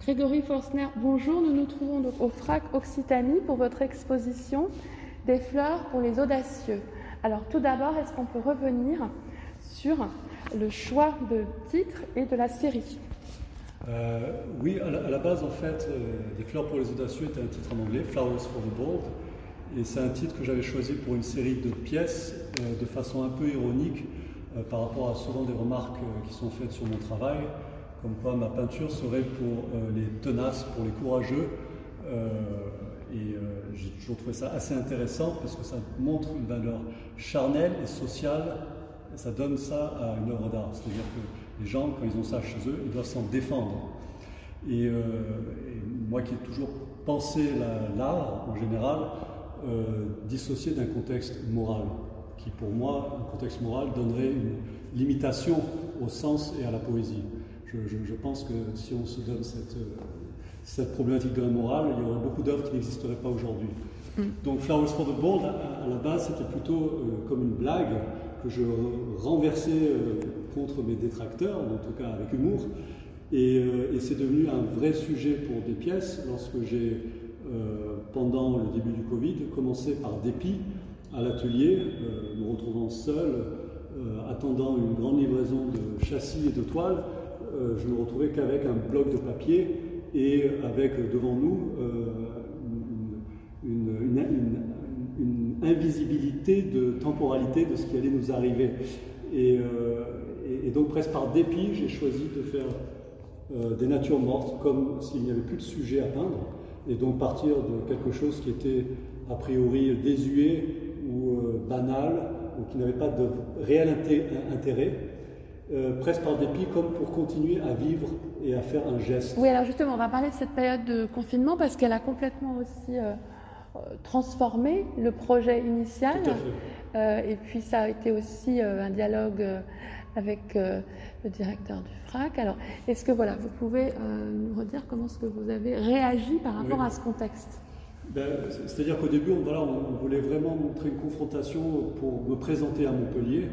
Grégory Forstner, bonjour. Nous nous trouvons donc au FRAC Occitanie pour votre exposition des fleurs pour les audacieux. Alors tout d'abord, est-ce qu'on peut revenir sur le choix de titre et de la série? Euh, Oui, à la, base, en fait, euh, Des fleurs pour les audacieux était un titre en anglais, Flowers for the Bold. Et c'est un titre que j'avais choisi pour une série de pièces euh, de façon un peu ironique par rapport à souvent des remarques qui sont faites sur mon travail comme quoi ma peinture serait pour euh, les tenaces, pour les courageux. Euh, et euh, j'ai toujours trouvé ça assez intéressant parce que ça montre une valeur charnelle et sociale. Ça donne ça à une œuvre d'art. C'est-à-dire que les gens, quand ils ont ça chez eux, ils doivent s'en défendre. Et, moi qui ai toujours pensé l'art en général, dissocié d'un contexte moral, qui pour moi, un contexte moral donnerait une limitation au sens et à la poésie je, pense que si on se donne cette, cette problématique de la morale, il y aurait beaucoup d'œuvres qui n'existeraient pas aujourd'hui. Mm. Donc Flowers for the Bold, à, la base, c'était plutôt euh, comme une blague que je renversais euh, contre mes détracteurs, en tout cas avec humour. Et, euh, et c'est devenu un vrai sujet pour des pièces lorsque j'ai, pendant le début du Covid, commencé par dépit à l'atelier, me retrouvant seul, attendant une grande livraison de châssis et de toiles, euh, je me retrouvais qu'avec un bloc de papier et avec devant nous euh, une, invisibilité de temporalité de ce qui allait nous arriver. Et, euh, donc presque par dépit, j'ai choisi de faire des natures mortes comme s'il n'y avait plus de sujet à peindre et donc partir de quelque chose qui était a priori désuet ou banal ou qui n'avait pas de réel intérêt euh, presque par dépit, comme pour continuer à vivre et à faire un geste. Oui, alors justement, on va parler de cette période de confinement parce qu'elle a complètement aussi euh, euh, transformé le projet initial. Tout à fait. et puis ça a été aussi un dialogue avec le directeur du FRAC. Alors, est-ce que voilà, vous pouvez nous redire comment est-ce que vous avez réagi par rapport à ce contexte? Ben, C'est-à-dire qu'au début, on, voilà, on voulait vraiment montrer une confrontation pour me présenter à Montpellier.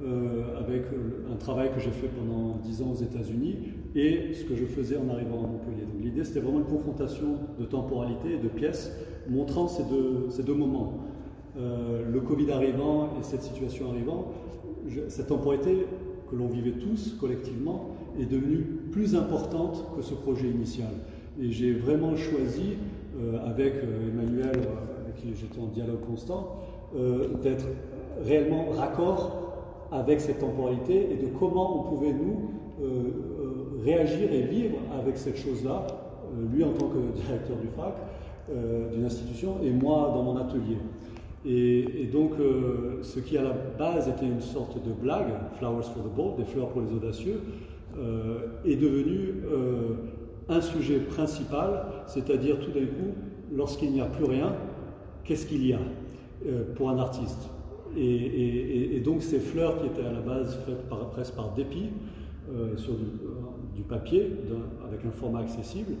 Euh, avec un travail que j'ai fait pendant 10 ans aux États-Unis et ce que je faisais en arrivant à Montpellier. Donc l'idée c'était vraiment une confrontation de temporalité et de pièces montrant ces deux, moments. Euh, le Covid arrivant et cette situation arrivant, cette temporalité que l'on vivait tous collectivement est devenue plus importante que ce projet initial. Et j'ai vraiment choisi, euh, avec Emmanuel, avec qui j'étais en dialogue constant, d'être réellement raccord avec cette temporalité et de comment on pouvait nous euh, euh, réagir et vivre avec cette chose-là, euh, lui en tant que directeur du FRAC, d'une institution, et moi dans mon atelier. Et, donc, ce qui à la base était une sorte de blague, Flowers for the Bold, des fleurs pour les audacieux, est devenu un sujet principal, c'est-à-dire tout d'un coup, lorsqu'il n'y a plus rien, qu'est-ce qu'il y a pour un artiste? Et, donc ces fleurs qui étaient à la base faites presque par dépit, euh, sur du, papier, avec un format accessible,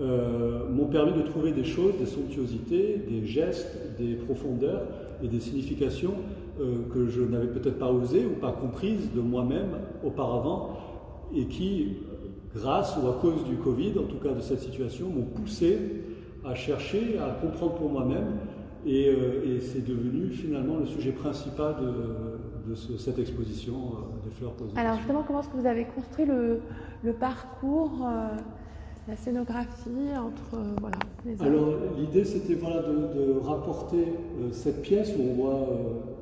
euh, m'ont permis de trouver des choses, des somptuosités, des gestes, des profondeurs et des significations euh, que je n'avais peut-être pas osé ou pas comprises de moi-même auparavant et qui, grâce ou à cause du Covid, en tout cas de cette situation, m'ont poussé à chercher, à comprendre pour moi-même euh, et, c'est devenu finalement le sujet principal de, cette exposition euh, des fleurs posées. Alors justement, comment est-ce que vous avez construit le, parcours, euh, la scénographie entre voilà, les Alors l'idée c'était voilà, de, rapporter cette pièce où on voit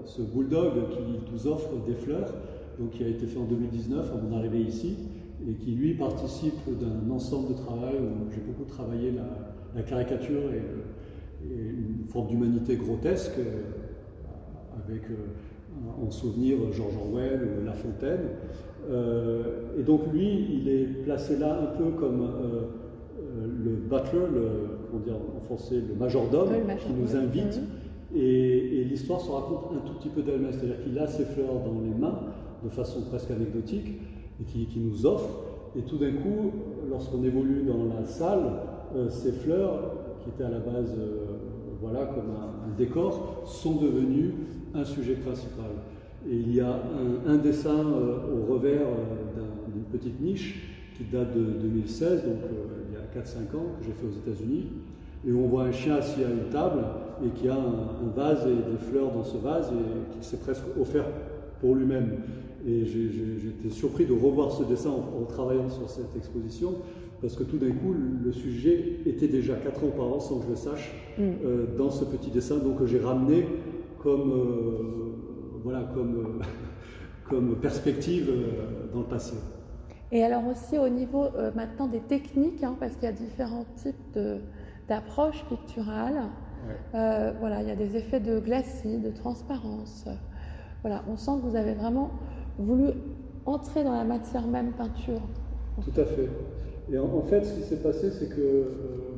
ce bulldog qui nous offre des fleurs, donc qui a été fait en 2019 à mon arrivée ici, et qui lui participe d'un ensemble de travail où j'ai beaucoup travaillé la, la caricature et une forme d'humanité grotesque, euh, avec euh, en souvenir George Orwell ou La Fontaine. Euh, et donc lui, il est placé là un peu comme le butler, le, comment dire en français, le majordome, qui nous invite. Et, l'histoire se raconte un tout petit peu d'elle-même, c'est-à-dire qu'il a ses fleurs dans les mains de façon presque anecdotique et qui, qui nous offre. Et tout d'un coup, lorsqu'on évolue dans la salle, ces fleurs qui étaient à la base voilà, comme un, décor, sont devenus un sujet principal. Et il y a un, dessin euh, au revers euh, d'une petite niche qui date de 2016, donc euh, 4-5 ans, que j'ai fait aux États-Unis, et où on voit un chien assis à une table et qui a un, vase et des fleurs dans ce vase et qui s'est presque offert pour lui-même. Et été surpris de revoir ce dessin en, travaillant sur cette exposition, parce que tout d'un coup, le sujet était déjà 4 ans auparavant, sans que je le sache, mm. euh, dans ce petit dessin, donc que j'ai ramené comme, euh, voilà, comme, comme perspective euh, dans le passé. Et alors aussi au niveau maintenant des techniques, hein, parce qu'il y a différents types d'approches picturales. voilà, il y a des effets de glacis, de transparence. Voilà, on sent que vous avez vraiment voulu entrer dans la matière même peinture. Tout à fait. Et en, fait, ce qui s'est passé, c'est que euh,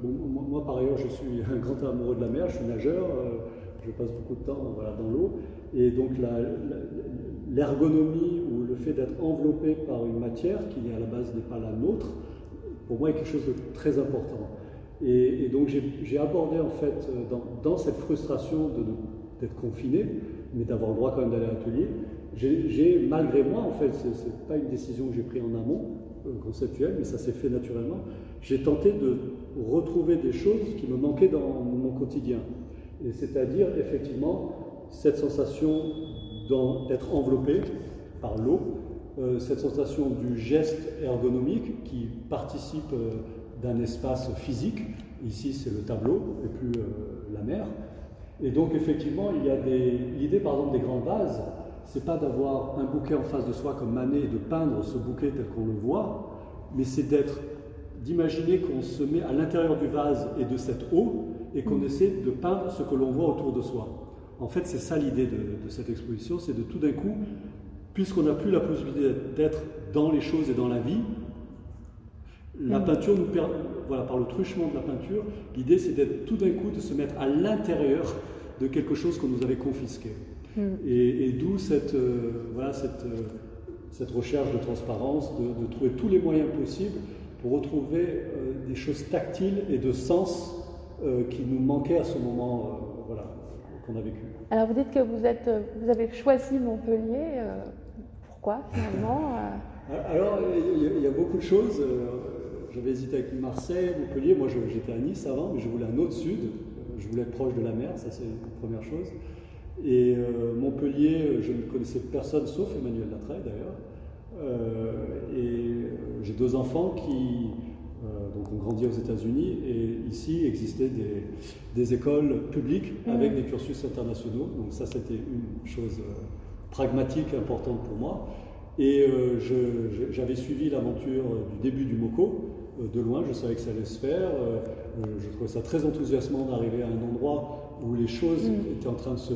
moi, par ailleurs, je suis un grand amoureux de la mer, je suis nageur, euh, je passe beaucoup de temps dans l'eau, et donc l'ergonomie ou le fait d'être enveloppé par une matière qui à la base n'est pas la nôtre, pour moi est quelque chose de très important. Et, donc j'ai abordé en fait dans, dans cette frustration d'être confiné, mais d'avoir le droit quand même d'aller à l'atelier, j'ai, malgré moi, en fait, ce n'est pas une décision que j'ai prise en amont, euh, conceptuelle, mais ça s'est fait naturellement, j'ai tenté de retrouver des choses qui me manquaient dans mon quotidien. C'est-à-dire, effectivement, cette sensation d'être enveloppé par l'eau, euh, cette sensation du geste ergonomique qui participe euh, d'un espace physique. Ici, c'est le tableau et plus la mer. Et donc, effectivement, il y a. L'idée, par exemple, des grands vases, c'est pas d'avoir un bouquet en face de soi comme Manet et de peindre ce bouquet tel qu'on le voit, mais c'est d'être, d'imaginer qu'on se met à l'intérieur du vase et de cette eau et qu'on mm. essaie de peindre ce que l'on voit autour de soi. En fait, c'est ça l'idée de, cette exposition, c'est de tout d'un coup, puisqu'on n'a plus la possibilité d'être dans les choses et dans la vie, la mm. peinture nous permet, voilà, par le truchement de la peinture, l'idée c'est d'être tout d'un coup de se mettre à l'intérieur de quelque chose qu'on nous avait confisqué. Mm. Et, d'où cette, euh, voilà, cette, euh, cette, recherche de transparence, de, trouver tous les moyens possibles pour retrouver euh, des choses tactiles et de sens qui nous manquaient à ce moment voilà, qu'on a vécu. Alors vous dites que vous, êtes, vous avez choisi Montpellier. pourquoi finalement Alors il y, a beaucoup de choses. J'avais hésité avec Marseille, Montpellier. Moi j'étais à Nice avant, mais je voulais un autre sud. Je voulais être proche de la mer, ça c'est la première chose. Et euh, Montpellier, euh, je ne connaissais personne sauf Emmanuel Latreille d'ailleurs. Euh, et j'ai deux enfants qui donc ont grandi aux États-Unis et ici existaient des, des écoles publiques mmh. avec des cursus internationaux. Donc ça c'était une chose pragmatique importante pour moi. Et j'avais suivi l'aventure du début du MOCO de loin, je savais que ça allait se faire. je trouvais ça très enthousiasmant d'arriver à un endroit où les choses mm. étaient en train de se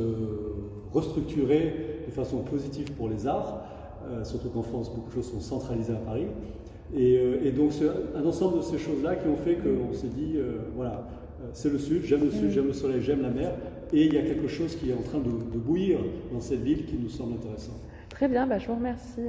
restructurer de façon positive pour les arts, euh, surtout qu'en France, beaucoup de choses sont centralisées à Paris. Et, euh, donc, c'est un ensemble de ces choses-là qui ont fait qu'on s'est dit, euh, voilà, c'est le sud, j'aime le sud, mm. j'aime le soleil, j'aime la mer, et il y a quelque chose qui est en train de, bouillir dans cette ville qui nous semble intéressant. Très bien, bah, je vous remercie.